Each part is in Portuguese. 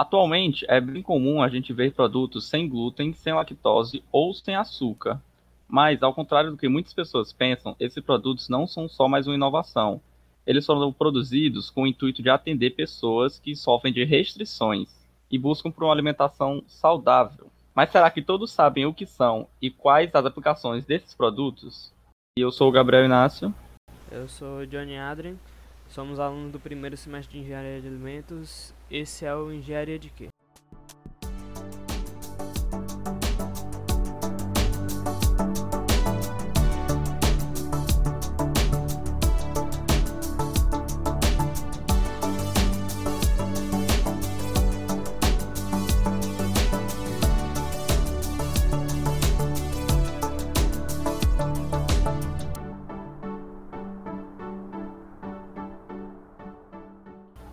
Atualmente, é bem comum a gente ver produtos sem glúten, sem lactose ou sem açúcar. Mas, ao contrário do que muitas pessoas pensam, esses produtos não são só mais uma inovação. Eles foram produzidos com o intuito de atender pessoas que sofrem de restrições e buscam por uma alimentação saudável. Mas será que todos sabem o que são e quais as aplicações desses produtos? Eu sou o Gabriel Inácio. Eu sou o Johnny Adrien. Somos alunos do primeiro semestre de Engenharia de Alimentos. Esse é o Engenharia de quê?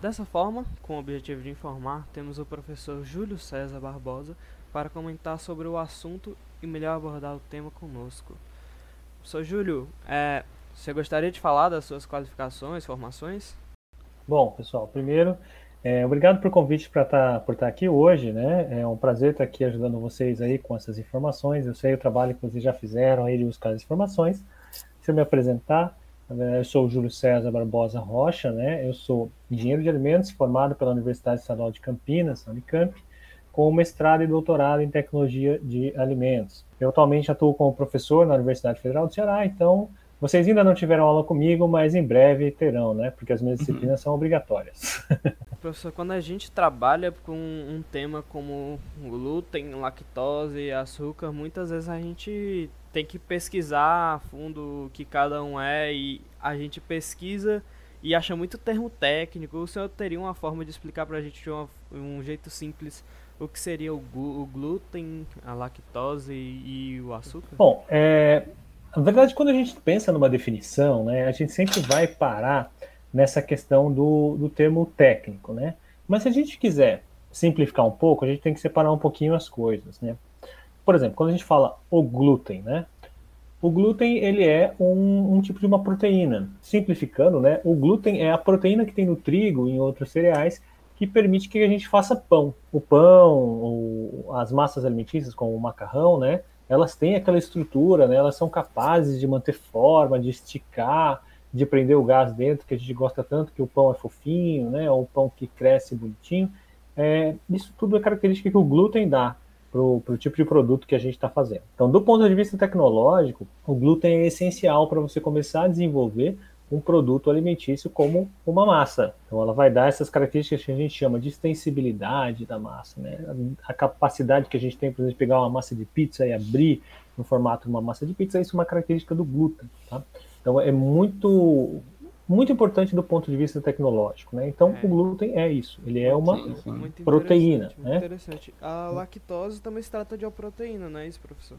Dessa forma, com o objetivo de informar, temos o professor Júlio César Barbosa para comentar sobre o assunto e melhor abordar o tema conosco. Professor Júlio, é, você gostaria de falar das suas qualificações, formações? Bom, pessoal, primeiro, é, obrigado por convite para tá, por estar tá aqui hoje, né? É um prazer estar aqui ajudando vocês aí com essas informações. Eu sei o trabalho que vocês já fizeram aí de buscar as informações. Deixa eu me apresentar. Eu sou o Júlio César Barbosa Rocha, né? Eu sou engenheiro de alimentos formado pela Universidade Estadual de Campinas, Unicamp, com mestrado e doutorado em tecnologia de alimentos. Eu atualmente atuo como professor na Universidade Federal do Ceará, então vocês ainda não tiveram aula comigo, mas em breve terão, né? Porque as minhas disciplinas são obrigatórias. Professor, quando a gente trabalha com um tema como glúten, lactose, açúcar, muitas vezes a gente tem que pesquisar a fundo o que cada um é e a gente pesquisa e acha muito termo técnico. O senhor teria uma forma de explicar para a gente de uma, um jeito simples o que seria o, o glúten, a lactose e, e o açúcar? Bom, é, na verdade, quando a gente pensa numa definição, né, a gente sempre vai parar nessa questão do, do termo técnico, né? Mas se a gente quiser simplificar um pouco, a gente tem que separar um pouquinho as coisas, né? por exemplo, quando a gente fala o glúten, né? O glúten ele é um, um, tipo de uma proteína. Simplificando, né? O glúten é a proteína que tem no trigo e em outros cereais que permite que a gente faça pão. O pão, o, as massas alimentícias, como o macarrão, né? Elas têm aquela estrutura, né? Elas são capazes de manter forma, de esticar, de prender o gás dentro, que a gente gosta tanto, que o pão é fofinho, né? Ou o pão que cresce bonitinho. É, isso tudo é característica que o glúten dá para o tipo de produto que a gente está fazendo. Então, do ponto de vista tecnológico, o glúten é essencial para você começar a desenvolver um produto alimentício como uma massa. Então, ela vai dar essas características que a gente chama de extensibilidade da massa, né? A capacidade que a gente tem, por exemplo, de pegar uma massa de pizza e abrir no formato de uma massa de pizza, isso é uma característica do glúten, tá? Então, é muito muito importante do ponto de vista tecnológico, né? Então é. o glúten é isso, ele é uma sim, sim. proteína, interessante, né? Interessante. A lactose também se trata de uma proteína, não é isso, professor?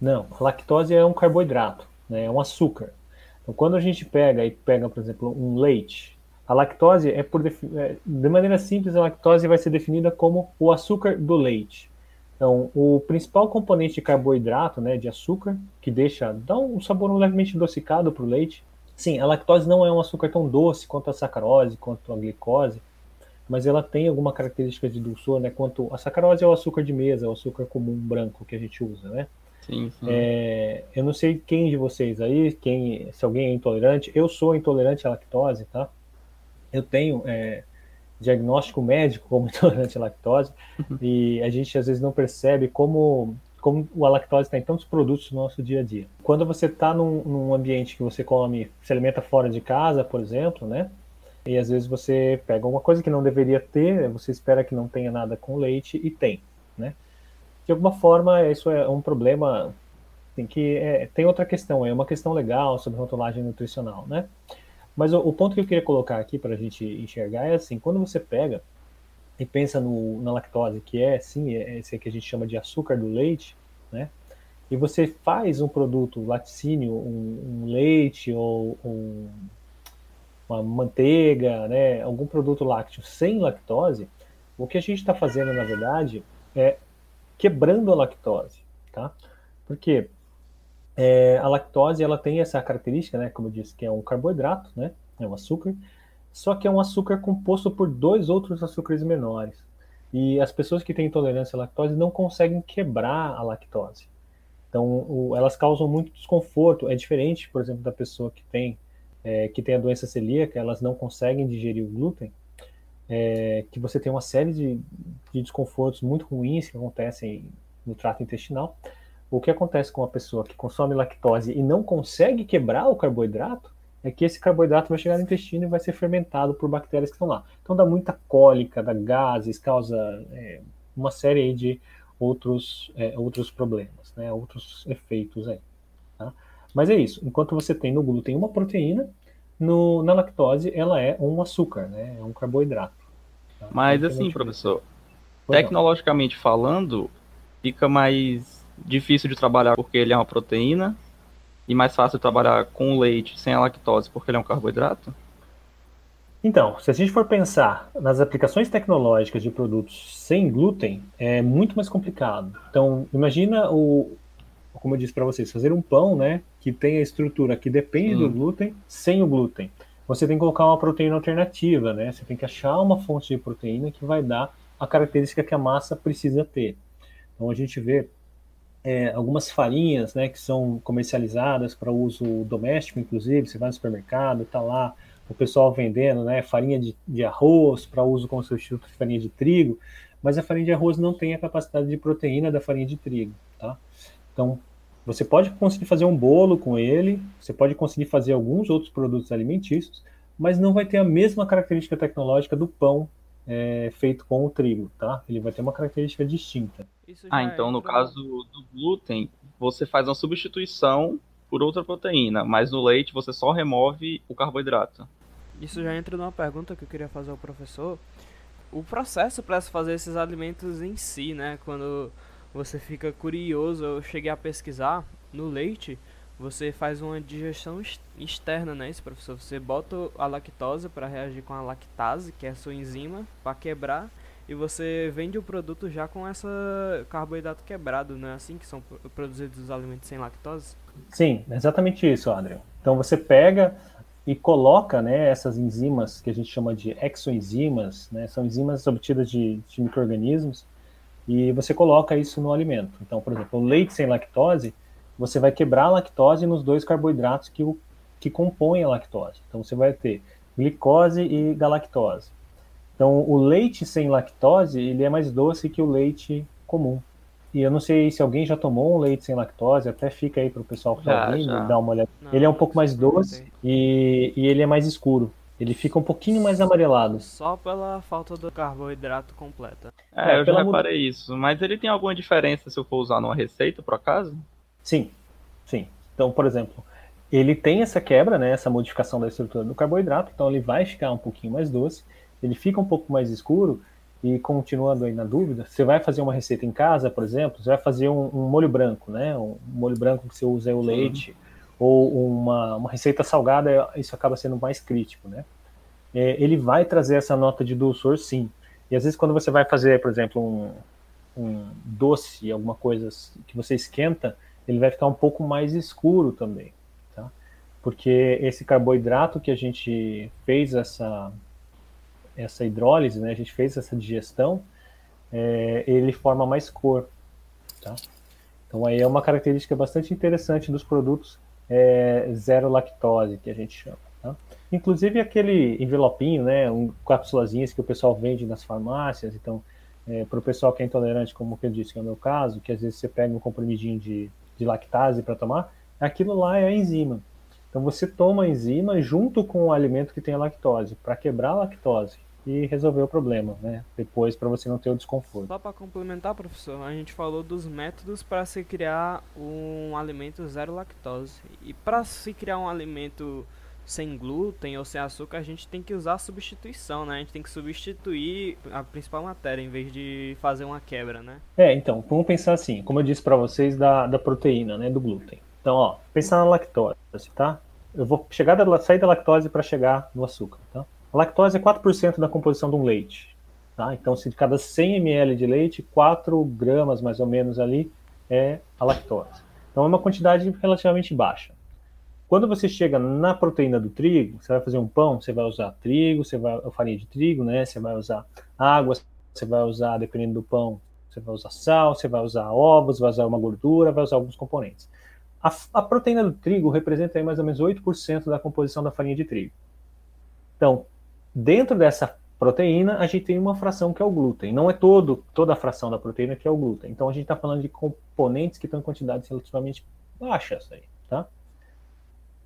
Não, a lactose é um carboidrato, né? É um açúcar. Então quando a gente pega e pega, por exemplo, um leite, a lactose é por é, de maneira simples a lactose vai ser definida como o açúcar do leite. Então, o principal componente de carboidrato, né, de açúcar, que deixa dá um sabor levemente adocicado para o leite, Sim, a lactose não é um açúcar tão doce quanto a sacarose, quanto a glicose, mas ela tem alguma característica de dulçor, né? Quanto a sacarose é o açúcar de mesa, é o açúcar comum branco que a gente usa, né? Sim, sim. É, eu não sei quem de vocês aí, quem, se alguém é intolerante, eu sou intolerante à lactose, tá? Eu tenho é, diagnóstico médico como intolerante à lactose e a gente às vezes não percebe como como a lactose está em tantos produtos no nosso dia a dia. Quando você está num, num, ambiente que você come, se alimenta fora de casa, por exemplo, né? E às vezes você pega uma coisa que não deveria ter, você espera que não tenha nada com leite e tem, né? De alguma forma, isso é um problema tem que é, tem outra questão, é uma questão legal sobre rotulagem nutricional, né? Mas o, o ponto que eu queria colocar aqui para a gente enxergar é assim, quando você pega e pensa no, na lactose, que é sim, é esse que a gente chama de açúcar do leite, né? E você faz um produto laticínio, um, um leite ou um, uma manteiga, né? Algum produto lácteo sem lactose, o que a gente está fazendo, na verdade, é quebrando a lactose, tá? Porque é, a lactose ela tem essa característica, né? Como eu disse, que é um carboidrato, né? É um açúcar só que é um açúcar composto por dois outros açúcares menores. E as pessoas que têm intolerância à lactose não conseguem quebrar a lactose. Então, o, elas causam muito desconforto. É diferente, por exemplo, da pessoa que tem, é, que tem a doença celíaca, elas não conseguem digerir o glúten, é, que você tem uma série de, de desconfortos muito ruins que acontecem no trato intestinal. O que acontece com a pessoa que consome lactose e não consegue quebrar o carboidrato é que esse carboidrato vai chegar no intestino e vai ser fermentado por bactérias que estão lá. Então dá muita cólica, dá gases, causa é, uma série de outros, é, outros problemas, né, outros efeitos aí. Tá? Mas é isso, enquanto você tem no glúten uma proteína, no, na lactose ela é um açúcar, né, é um carboidrato. Tá? Mas assim, professor, tecnologicamente falando, fica mais difícil de trabalhar porque ele é uma proteína e mais fácil trabalhar com leite sem a lactose porque ele é um carboidrato? Então, se a gente for pensar nas aplicações tecnológicas de produtos sem glúten, é muito mais complicado. Então, imagina o, como eu disse para vocês, fazer um pão, né, que tem a estrutura que depende do glúten, sem o glúten. Você tem que colocar uma proteína alternativa, né? Você tem que achar uma fonte de proteína que vai dar a característica que a massa precisa ter. Então a gente vê é, algumas farinhas, né, que são comercializadas para uso doméstico, inclusive, você vai no supermercado, tá lá o pessoal vendendo, né, farinha de, de arroz para uso como substituto de farinha de trigo, mas a farinha de arroz não tem a capacidade de proteína da farinha de trigo, tá? Então, você pode conseguir fazer um bolo com ele, você pode conseguir fazer alguns outros produtos alimentícios, mas não vai ter a mesma característica tecnológica do pão é, feito com o trigo, tá? Ele vai ter uma característica distinta. Ah, então no caso do glúten, você faz uma substituição por outra proteína, mas no leite você só remove o carboidrato. Isso já entra numa pergunta que eu queria fazer ao professor. O processo para se fazer esses alimentos em si, né? Quando você fica curioso, eu cheguei a pesquisar no leite, você faz uma digestão externa, né, isso, professor? Você bota a lactose para reagir com a lactase, que é a sua enzima, para quebrar e você vende o produto já com essa carboidrato quebrado, não é assim que são produzidos os alimentos sem lactose? Sim, exatamente isso, Adriano. Então você pega e coloca né, essas enzimas que a gente chama de exoenzimas, né, são enzimas obtidas de, de micro-organismos, e você coloca isso no alimento. Então, por exemplo, o leite sem lactose, você vai quebrar a lactose nos dois carboidratos que, o, que compõem a lactose. Então você vai ter glicose e galactose. Então, o leite sem lactose, ele é mais doce que o leite comum. E eu não sei se alguém já tomou um leite sem lactose, até fica aí para o pessoal que está ouvindo, dar uma olhada. Não, ele é um pouco mais doce e, e ele é mais escuro. Ele fica um pouquinho mais amarelado. Só pela falta do carboidrato completa. É, é eu já reparei isso. Mas ele tem alguma diferença se eu for usar numa receita, por acaso? Sim, sim. Então, por exemplo, ele tem essa quebra, né, essa modificação da estrutura do carboidrato, então ele vai ficar um pouquinho mais doce ele fica um pouco mais escuro. E continuando aí na dúvida, você vai fazer uma receita em casa, por exemplo, você vai fazer um, um molho branco, né? Um molho branco que você usa é o leite, ou uma, uma receita salgada, isso acaba sendo mais crítico, né? É, ele vai trazer essa nota de dulçor, sim. E às vezes quando você vai fazer, por exemplo, um, um doce, alguma coisa que você esquenta, ele vai ficar um pouco mais escuro também, tá? Porque esse carboidrato que a gente fez essa essa hidrólise, né, a gente fez essa digestão, é, ele forma mais cor. Tá? Então aí é uma característica bastante interessante dos produtos é, zero lactose, que a gente chama. Tá? Inclusive aquele envelopinho, né, um, cápsulazinhas que o pessoal vende nas farmácias, então é, para o pessoal que é intolerante, como eu disse, que é o meu caso, que às vezes você pega um comprimidinho de, de lactase para tomar, aquilo lá é a enzima. Então você toma a enzima junto com o alimento que tem a lactose, para quebrar a lactose e resolver o problema, né? Depois para você não ter o desconforto. Só para complementar, professor, a gente falou dos métodos para se criar um alimento zero lactose. E para se criar um alimento sem glúten ou sem açúcar, a gente tem que usar a substituição, né? A gente tem que substituir a principal matéria em vez de fazer uma quebra, né? É, então, vamos pensar assim, como eu disse para vocês da, da proteína, né, do glúten. Então, ó, pensar na lactose, tá? Eu vou chegar da, sair da lactose para chegar no açúcar, tá? A lactose é 4% da composição de um leite, tá? Então, se de cada 100 ml de leite, 4 gramas mais ou menos ali é a lactose. Então, é uma quantidade relativamente baixa. Quando você chega na proteína do trigo, você vai fazer um pão, você vai usar trigo, você vai farinha de trigo, né? Você vai usar água, você vai usar, dependendo do pão, você vai usar sal, você vai usar ovos, vai usar uma gordura, vai usar alguns componentes. A, a proteína do trigo representa aí mais ou menos 8% da composição da farinha de trigo. Então, dentro dessa proteína, a gente tem uma fração que é o glúten. Não é todo, toda a fração da proteína que é o glúten. Então, a gente está falando de componentes que estão em quantidades relativamente baixas aí, tá?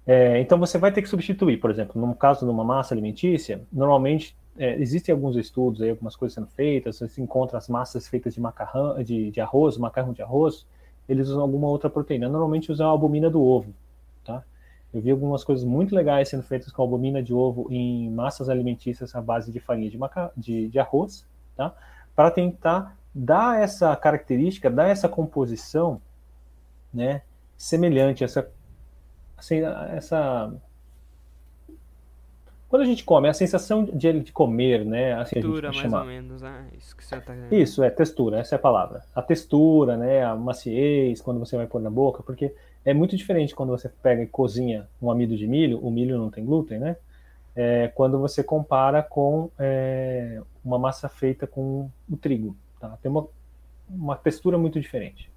É, então, você vai ter que substituir, por exemplo, no caso de uma massa alimentícia, normalmente é, existem alguns estudos aí, algumas coisas sendo feitas, você encontra as massas feitas de macarrão, de, de arroz, macarrão de arroz, eles usam alguma outra proteína. Normalmente usam a albumina do ovo, tá? Eu vi algumas coisas muito legais sendo feitas com albumina de ovo em massas alimentícias à base de farinha de, maca... de, de arroz, tá? Para tentar dar essa característica, dar essa composição, né? Semelhante, essa, assim, essa quando a gente come, a sensação de, de comer, né? Assim textura, mais chamar. ou menos, né? Isso que você tá. Isso, é textura, essa é a palavra. A textura, né? A maciez, quando você vai pôr na boca, porque é muito diferente quando você pega e cozinha um amido de milho, o milho não tem glúten, né? É, quando você compara com é, uma massa feita com o trigo, tá? Tem uma, uma textura muito diferente.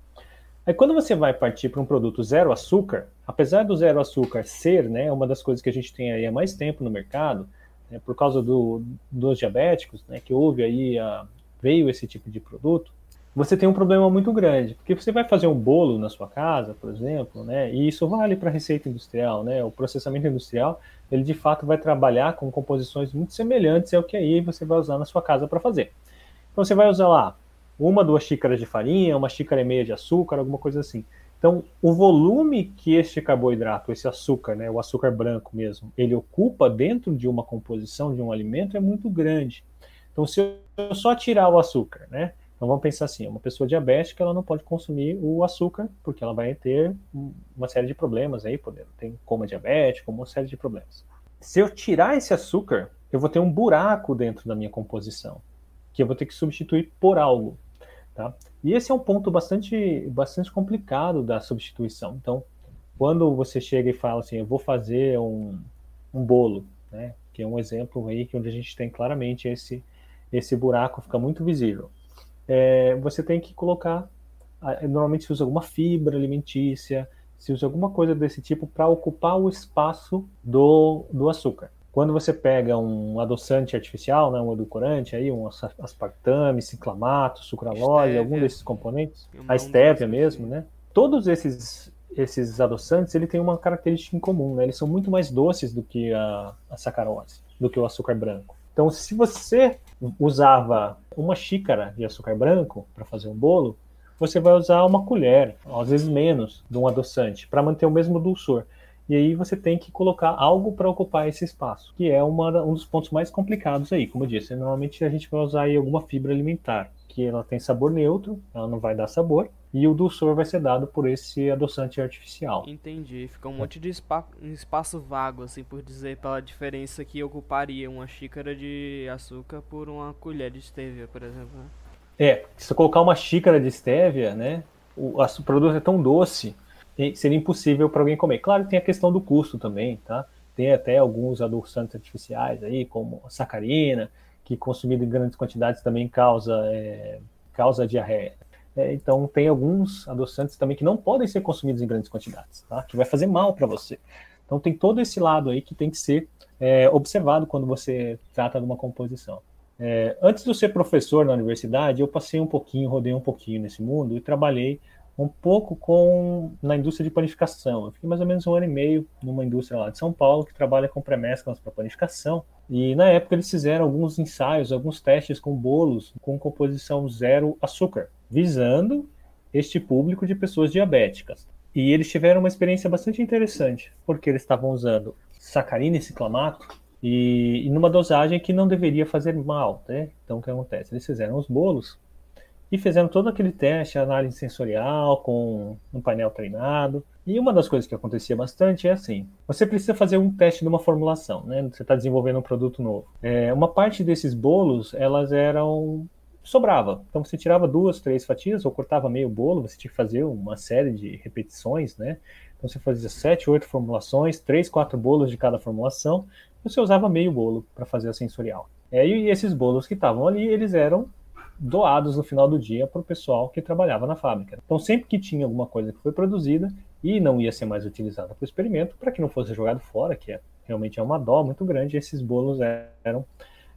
Aí quando você vai partir para um produto zero açúcar, apesar do zero açúcar ser né, uma das coisas que a gente tem aí há mais tempo no mercado, né, por causa do, dos diabéticos, né, que houve aí, a, veio esse tipo de produto, você tem um problema muito grande, porque você vai fazer um bolo na sua casa, por exemplo, né, e isso vale para a receita industrial, né, o processamento industrial, ele de fato vai trabalhar com composições muito semelhantes ao que aí você vai usar na sua casa para fazer. Então você vai usar lá uma, duas xícaras de farinha, uma xícara e meia de açúcar, alguma coisa assim. Então, o volume que este carboidrato, esse açúcar, né, o açúcar branco mesmo, ele ocupa dentro de uma composição de um alimento é muito grande. Então, se eu só tirar o açúcar, né, então vamos pensar assim, uma pessoa diabética ela não pode consumir o açúcar porque ela vai ter uma série de problemas aí, tem coma diabético, uma série de problemas. Se eu tirar esse açúcar, eu vou ter um buraco dentro da minha composição, que eu vou ter que substituir por algo. Tá? E esse é um ponto bastante, bastante complicado da substituição. Então, quando você chega e fala assim, eu vou fazer um, um bolo, né? que é um exemplo aí que onde a gente tem claramente esse, esse buraco fica muito visível. É, você tem que colocar, normalmente se usa alguma fibra alimentícia, se usa alguma coisa desse tipo para ocupar o espaço do, do açúcar. Quando você pega um adoçante artificial, né, um edulcorante, aí, um aspartame, ciclamato, sucralose, algum desses componentes, a estévia mesmo, né? Todos esses esses adoçantes, ele tem uma característica em comum, né? Eles são muito mais doces do que a, a sacarose, do que o açúcar branco. Então, se você usava uma xícara de açúcar branco para fazer um bolo, você vai usar uma colher, às vezes menos, de um adoçante, para manter o mesmo dulçor. E aí você tem que colocar algo para ocupar esse espaço, que é uma, um dos pontos mais complicados aí. Como eu disse, normalmente a gente vai usar aí alguma fibra alimentar, que ela tem sabor neutro, ela não vai dar sabor, e o dulçor vai ser dado por esse adoçante artificial. Entendi. Fica um monte de um espaço vago, assim, por dizer, pela diferença que ocuparia uma xícara de açúcar por uma colher de stevia, por exemplo. Né? É, se eu colocar uma xícara de stevia, né, o, o produto é tão doce seria impossível para alguém comer. Claro que tem a questão do custo também, tá? Tem até alguns adoçantes artificiais aí, como a sacarina, que consumido em grandes quantidades também causa, é, causa diarreia. É, então tem alguns adoçantes também que não podem ser consumidos em grandes quantidades, tá? Que vai fazer mal para você. Então tem todo esse lado aí que tem que ser é, observado quando você trata de uma composição. É, antes de eu ser professor na universidade, eu passei um pouquinho, rodei um pouquinho nesse mundo e trabalhei um pouco com na indústria de panificação. Eu fiquei mais ou menos um ano e meio numa indústria lá de São Paulo que trabalha com pré-mesclas para panificação. E na época eles fizeram alguns ensaios, alguns testes com bolos com composição zero açúcar, visando este público de pessoas diabéticas. E eles tiveram uma experiência bastante interessante, porque eles estavam usando sacarina e ciclamato e, e numa dosagem que não deveria fazer mal, né? Então o que acontece? Eles fizeram os bolos e fizeram todo aquele teste, análise sensorial com um painel treinado. E uma das coisas que acontecia bastante é assim: você precisa fazer um teste de uma formulação, né? Você está desenvolvendo um produto novo. É, uma parte desses bolos, elas eram sobrava. Então você tirava duas, três fatias ou cortava meio bolo. Você tinha que fazer uma série de repetições, né? Então você fazia sete, oito formulações, três, quatro bolos de cada formulação. Você usava meio bolo para fazer a sensorial. É, e esses bolos que estavam ali, eles eram doados no final do dia para o pessoal que trabalhava na fábrica. Então, sempre que tinha alguma coisa que foi produzida e não ia ser mais utilizada para o experimento, para que não fosse jogado fora, que é, realmente é uma dó muito grande, esses bolos eram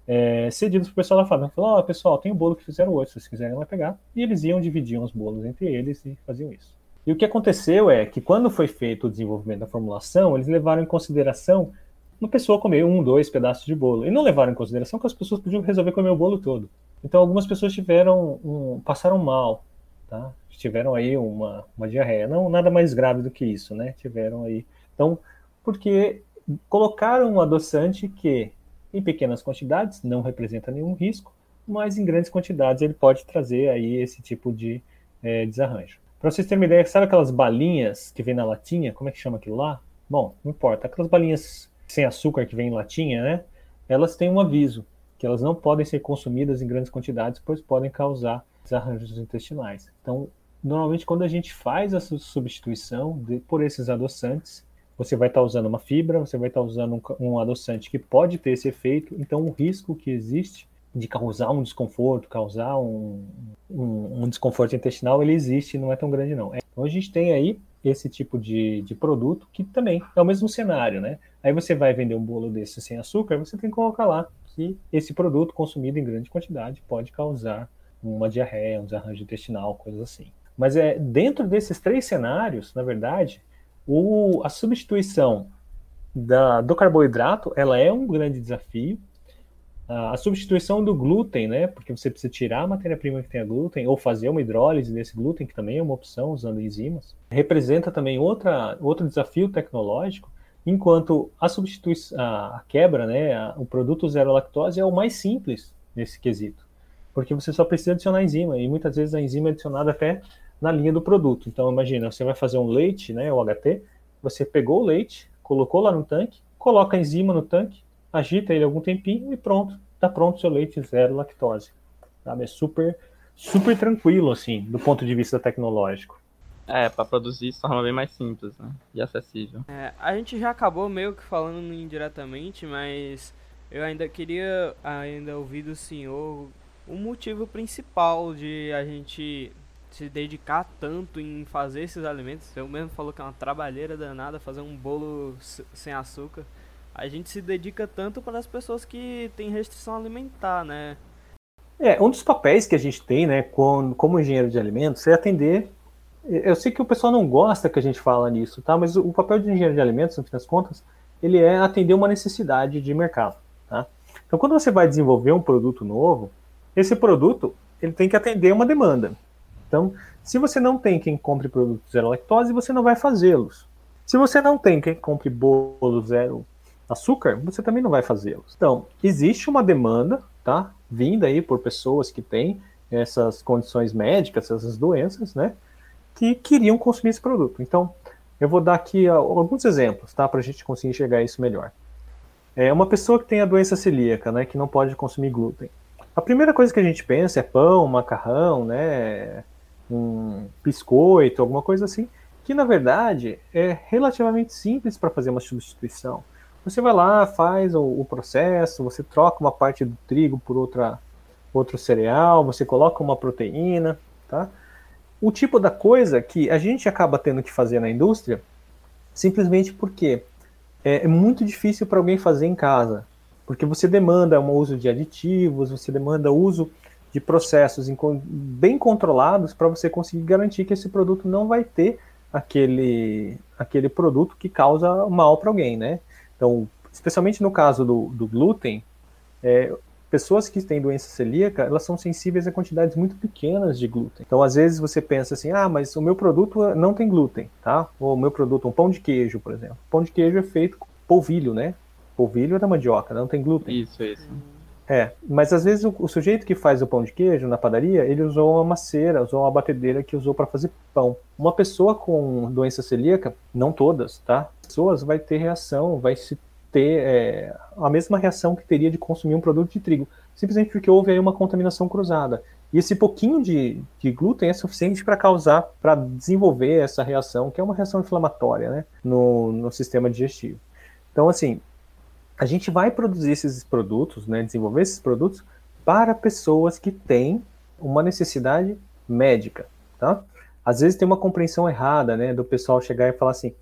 é, cedidos para o pessoal da fábrica. Falou, oh, pessoal, tem um bolo que fizeram hoje, se vocês quiserem lá pegar. E eles iam, dividiam os bolos entre eles e faziam isso. E o que aconteceu é que quando foi feito o desenvolvimento da formulação, eles levaram em consideração uma pessoa comer um, dois pedaços de bolo. E não levaram em consideração que as pessoas podiam resolver comer o bolo todo. Então algumas pessoas tiveram um, passaram mal, tá? Tiveram aí uma, uma diarreia. Não nada mais grave do que isso, né? Tiveram aí. Então, porque colocaram um adoçante que em pequenas quantidades não representa nenhum risco, mas em grandes quantidades ele pode trazer aí esse tipo de é, desarranjo. Para vocês terem uma ideia, sabe aquelas balinhas que vem na latinha? Como é que chama aquilo lá? Bom, não importa. Aquelas balinhas sem açúcar que vem em latinha, né? Elas têm um aviso que elas não podem ser consumidas em grandes quantidades, pois podem causar desarranjos intestinais. Então, normalmente quando a gente faz essa substituição de, por esses adoçantes, você vai estar usando uma fibra, você vai estar usando um, um adoçante que pode ter esse efeito. Então, o risco que existe de causar um desconforto, causar um, um, um, desconforto intestinal, ele existe, não é tão grande não. Então a gente tem aí esse tipo de, de produto que também é o mesmo cenário, né? Aí você vai vender um bolo desse sem açúcar, você tem que colocar lá que esse produto consumido em grande quantidade pode causar uma diarreia, um desarranjo intestinal, coisas assim. Mas é dentro desses três cenários, na verdade, o, a substituição da, do carboidrato ela é um grande desafio. A, a substituição do glúten, né? Porque você precisa tirar a matéria-prima que tem a glúten ou fazer uma hidrólise desse glúten, que também é uma opção usando enzimas, representa também outra, outro desafio tecnológico enquanto a substituição, a quebra, né, a, o produto zero lactose é o mais simples nesse quesito, porque você só precisa adicionar enzima e muitas vezes a enzima é adicionada até na linha do produto. Então imagina, você vai fazer um leite, né, o HT, você pegou o leite, colocou lá no tanque, coloca a enzima no tanque, agita ele algum tempinho e pronto, está pronto o seu leite zero lactose. Sabe? É super super tranquilo assim, do ponto de vista tecnológico. É, para produzir de forma bem mais simples né? e acessível. É, a gente já acabou meio que falando indiretamente, mas eu ainda queria ainda ouvir do senhor o motivo principal de a gente se dedicar tanto em fazer esses alimentos. Eu mesmo falou que é uma trabalheira danada fazer um bolo sem açúcar. A gente se dedica tanto para as pessoas que têm restrição alimentar, né? É, um dos papéis que a gente tem, né, como, como engenheiro de alimentos, é atender eu sei que o pessoal não gosta que a gente fala nisso, tá? Mas o papel de engenheiro de alimentos, no fim das contas, ele é atender uma necessidade de mercado, tá? Então, quando você vai desenvolver um produto novo, esse produto ele tem que atender uma demanda. Então, se você não tem quem compre produtos zero lactose, você não vai fazê-los. Se você não tem quem compre bolo zero açúcar, você também não vai fazê-los. Então, existe uma demanda, tá? Vinda aí por pessoas que têm essas condições médicas, essas doenças, né? que queriam consumir esse produto. Então, eu vou dar aqui alguns exemplos, tá, para a gente conseguir enxergar isso melhor. É uma pessoa que tem a doença celíaca, né, que não pode consumir glúten. A primeira coisa que a gente pensa é pão, macarrão, né, um biscoito, alguma coisa assim, que na verdade é relativamente simples para fazer uma substituição. Você vai lá, faz o, o, processo, você troca uma parte do trigo por outra, outro cereal, você coloca uma proteína, tá? o tipo da coisa que a gente acaba tendo que fazer na indústria simplesmente porque é, é muito difícil para alguém fazer em casa. Porque você demanda um uso de aditivos, você demanda uso de processos bem controlados para você conseguir garantir que esse produto não vai ter aquele, aquele produto que causa mal para alguém, né? Então, especialmente no caso do, do glúten, é, pessoas que têm doença celíaca, elas são sensíveis a quantidades muito pequenas de glúten. Então, às vezes você pensa assim, ah, mas o meu produto não tem glúten, tá? Ou o meu produto, um pão de queijo, por exemplo. Pão de queijo é feito com polvilho, né? Polvilho é da mandioca, não tem glúten. Isso, isso. É, mas às vezes o, o, sujeito que faz o pão de queijo na padaria, ele usou uma maceira, usou uma batedeira que usou para fazer pão. Uma pessoa com doença celíaca, não todas, tá? Pessoas vai ter reação, vai se ter é, a mesma reação que teria de consumir um produto de trigo, simplesmente porque houve aí uma contaminação cruzada. E esse pouquinho de, de glúten é suficiente para causar, para desenvolver essa reação, que é uma reação inflamatória né, no, no sistema digestivo. Então, assim, a gente vai produzir esses produtos, né, desenvolver esses produtos para pessoas que têm uma necessidade médica, tá? Às vezes tem uma compreensão errada, né, do pessoal chegar e falar assim: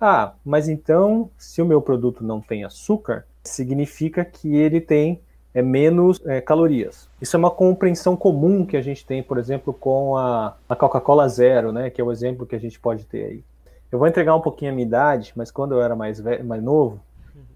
"Ah, mas então, se o meu produto não tem açúcar, significa que ele tem é, menos é, calorias. Isso é uma compreensão comum que a gente tem, por exemplo, com a, a Coca-Cola Zero, né, que é o exemplo que a gente pode ter aí. Eu vou entregar um pouquinho a minha idade, mas quando eu era mais, velho, mais novo,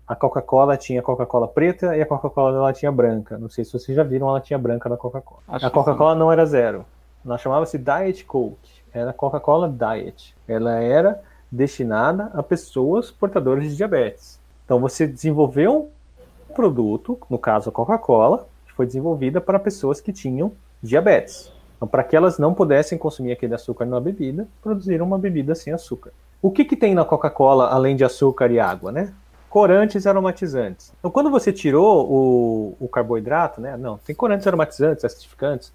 a Coca-Cola tinha Coca-Cola preta e a Coca-Cola ela tinha branca. Não sei se vocês já viram, ela tinha branca na Coca-Cola. A Coca-Cola não era zero. Ela chamava-se Diet Coke. Era Coca-Cola Diet. Ela era destinada a pessoas portadoras de diabetes. Então você desenvolveu um produto, no caso a Coca-Cola, que foi desenvolvida para pessoas que tinham diabetes. Então, para que elas não pudessem consumir aquele açúcar na bebida, produziram uma bebida sem açúcar. O que, que tem na Coca-Cola além de açúcar e água, né? Corantes aromatizantes. Então, quando você tirou o, o carboidrato, né? Não, tem corantes aromatizantes, acidificantes,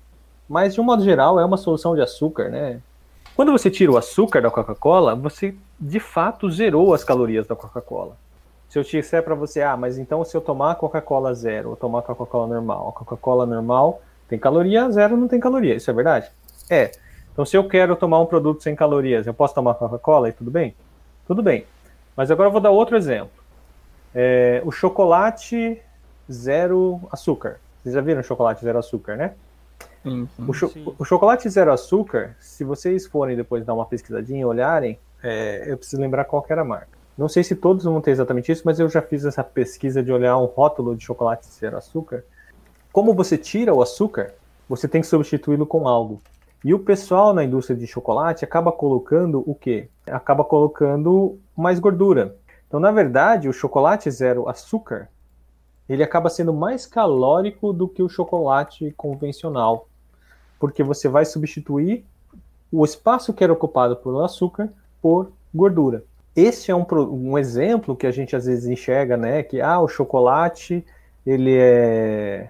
mas de um modo geral é uma solução de açúcar, né? Quando você tira o açúcar da Coca-Cola, você de fato zerou as calorias da Coca-Cola. Se eu disser para você, ah, mas então se eu tomar Coca-Cola zero ou tomar Coca-Cola normal, a Coca-Cola normal tem caloria, zero não tem caloria, isso é verdade? É. Então se eu quero tomar um produto sem calorias, eu posso tomar Coca-Cola e tudo bem? Tudo bem. Mas agora eu vou dar outro exemplo. É, o chocolate zero açúcar. Vocês já viram chocolate zero açúcar, né? Sim, sim, o, cho sim. o, chocolate zero açúcar, se vocês forem depois dar uma pesquisadinha e olharem, é, eu preciso lembrar qual era a marca. Não sei se todos vão ter exatamente isso, mas eu já fiz essa pesquisa de olhar um rótulo de chocolate zero açúcar. Como você tira o açúcar, você tem que substituí-lo com algo. E o pessoal na indústria de chocolate acaba colocando o quê? Acaba colocando mais gordura. Então, na verdade, o chocolate zero açúcar, ele acaba sendo mais calórico do que o chocolate convencional, porque você vai substituir o espaço que era ocupado pelo açúcar por gordura. Esse é um, um exemplo que a gente às vezes enxerga, né, que ah, o chocolate ele é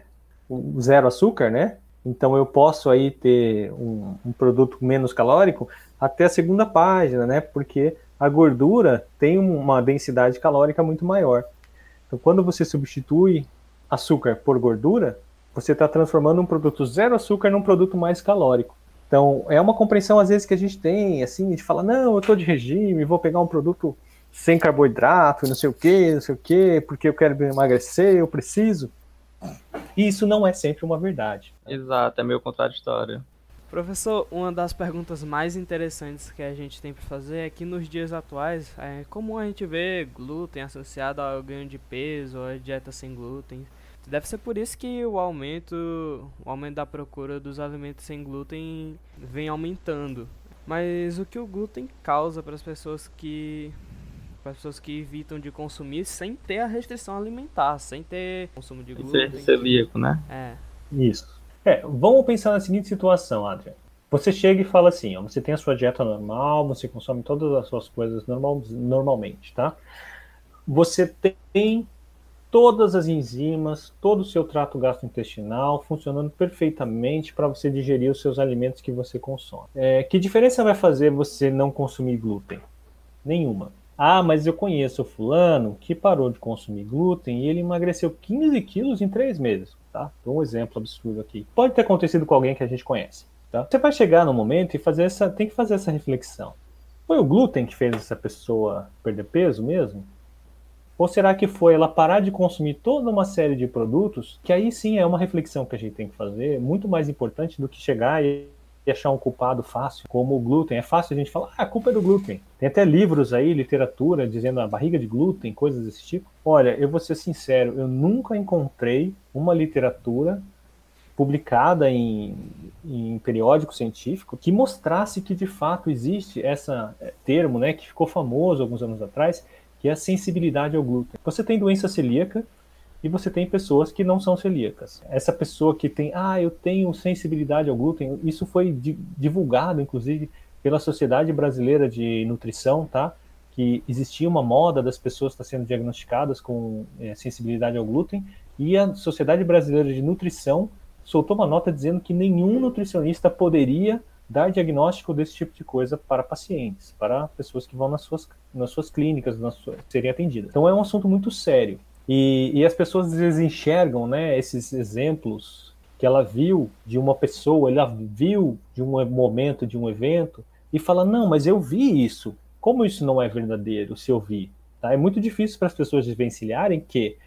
zero açúcar, né? Então eu posso aí ter um, um produto menos calórico até a segunda página, né? Porque a gordura tem uma densidade calórica muito maior. Então, quando você substitui açúcar por gordura, você está transformando um produto zero açúcar num produto mais calórico. Então, é uma compreensão, às vezes, que a gente tem, assim, de falar, não, eu estou de regime, vou pegar um produto sem carboidrato, não sei o quê, não sei o quê, porque eu quero emagrecer, eu preciso. E isso não é sempre uma verdade. Exato, é meio contraditório. Professor, uma das perguntas mais interessantes que a gente tem para fazer é que nos dias atuais é comum a gente ver glúten associado ao ganho de peso, ou a dieta sem glúten. Deve ser por isso que o aumento, o aumento da procura dos alimentos sem glúten vem aumentando. Mas o que o glúten causa para as pessoas que para as pessoas que evitam de consumir sem ter a restrição alimentar, sem ter consumo de glúten. Ser celíaco, né? É. Isso. É, vamos pensar na seguinte situação, Adriano. Você chega e fala assim, ó, você tem a sua dieta normal, você consome todas as suas coisas normal, normalmente, tá? Você tem todas as enzimas, todo o seu trato gastrointestinal funcionando perfeitamente para você digerir os seus alimentos que você consome. É, que diferença vai fazer você não consumir glúten? Nenhuma. Ah, mas eu conheço o fulano que parou de consumir glúten e ele emagreceu 15 quilos em 3 meses tá? Um exemplo absurdo aqui. Pode ter acontecido com alguém que a gente conhece, tá? Você vai chegar no momento e fazer essa, tem que fazer essa reflexão. Foi o glúten que fez essa pessoa perder peso mesmo? Ou será que foi ela parar de consumir toda uma série de produtos? Que aí sim é uma reflexão que a gente tem que fazer, muito mais importante do que chegar e e achar um culpado fácil, como o glúten. É fácil a gente falar, ah, a culpa é do glúten. Tem até livros aí, literatura, dizendo a barriga de glúten, coisas desse tipo. Olha, eu vou ser sincero, eu nunca encontrei uma literatura publicada em, em periódico científico que mostrasse que de fato existe esse é, termo, né, que ficou famoso alguns anos atrás, que é a sensibilidade ao glúten. Você tem doença celíaca, e você tem pessoas que não são celíacas. Essa pessoa que tem, ah, eu tenho sensibilidade ao glúten, isso foi di divulgado, inclusive, pela Sociedade Brasileira de Nutrição, tá? Que existia uma moda das pessoas estar sendo diagnosticadas com é, sensibilidade ao glúten, e a Sociedade Brasileira de Nutrição soltou uma nota dizendo que nenhum nutricionista poderia dar diagnóstico desse tipo de coisa para pacientes, para pessoas que vão nas suas, nas suas clínicas, nas suas, serem atendidas. Então é um assunto muito sério. E, e as pessoas às vezes enxergam né, esses exemplos que ela viu de uma pessoa, ela viu de um momento, de um evento, e fala: Não, mas eu vi isso. Como isso não é verdadeiro se eu vi? Tá? É muito difícil para as pessoas desvencilharem que,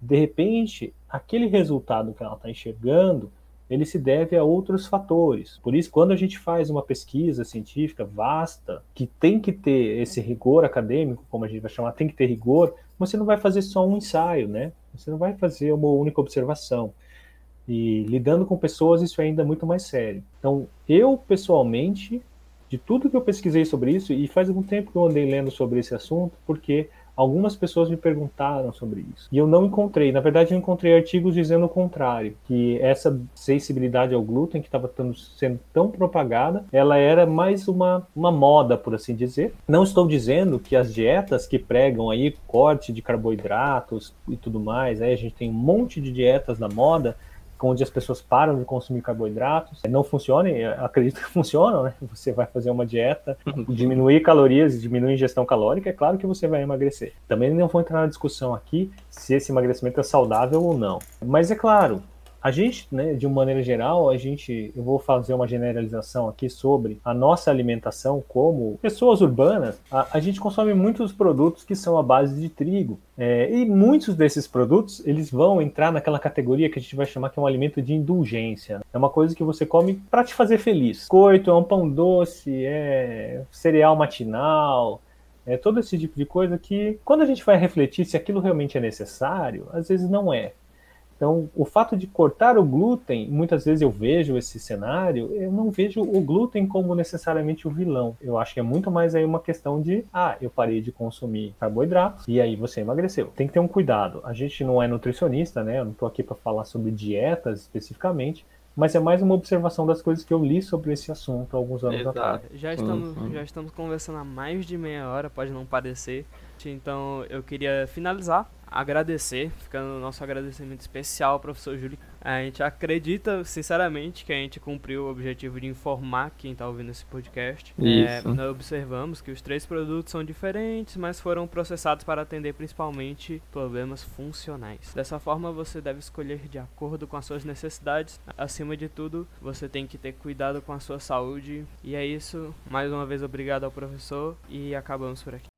de repente, aquele resultado que ela está enxergando ele se deve a outros fatores. Por isso, quando a gente faz uma pesquisa científica vasta, que tem que ter esse rigor acadêmico, como a gente vai chamar, tem que ter rigor, você não vai fazer só um ensaio, né? Você não vai fazer uma única observação. E lidando com pessoas, isso é ainda muito mais sério. Então, eu, pessoalmente, de tudo que eu pesquisei sobre isso, e faz algum tempo que eu andei lendo sobre esse assunto, porque Algumas pessoas me perguntaram sobre isso. E eu não encontrei. Na verdade, eu encontrei artigos dizendo o contrário. Que essa sensibilidade ao glúten que estava sendo tão propagada, ela era mais uma, uma moda, por assim dizer. Não estou dizendo que as dietas que pregam aí corte de carboidratos e tudo mais, aí a gente tem um monte de dietas na moda onde as pessoas param de consumir carboidratos, não funcionem, acredito que funcionam, né? Você vai fazer uma dieta, diminuir calorias, diminuir a ingestão calórica, é claro que você vai emagrecer. Também não vou entrar na discussão aqui se esse emagrecimento é saudável ou não. Mas é claro, a gente, né, de uma maneira geral, a gente, eu vou fazer uma generalização aqui sobre a nossa alimentação como pessoas urbanas. A, a gente consome muitos produtos que são à base de trigo é, e muitos desses produtos eles vão entrar naquela categoria que a gente vai chamar que é um alimento de indulgência. É uma coisa que você come para te fazer feliz. Coito é um pão doce, é cereal matinal, é todo esse tipo de coisa que, quando a gente vai refletir se aquilo realmente é necessário, às vezes não é. Então, o fato de cortar o glúten, muitas vezes eu vejo esse cenário, eu não vejo o glúten como necessariamente o vilão. Eu acho que é muito mais aí uma questão de, ah, eu parei de consumir carboidratos e aí você emagreceu. Tem que ter um cuidado. A gente não é nutricionista, né? Eu não estou aqui para falar sobre dietas especificamente, mas é mais uma observação das coisas que eu li sobre esse assunto há alguns anos Exato. atrás. Já estamos, uhum. já estamos conversando há mais de meia hora, pode não parecer. Então eu queria finalizar agradecer, ficando o nosso agradecimento especial ao professor Júlio. A gente acredita, sinceramente, que a gente cumpriu o objetivo de informar quem está ouvindo esse podcast. É, nós observamos que os três produtos são diferentes, mas foram processados para atender principalmente problemas funcionais. Dessa forma, você deve escolher de acordo com as suas necessidades. Acima de tudo, você tem que ter cuidado com a sua saúde. E é isso. Mais uma vez, obrigado ao professor e acabamos por aqui.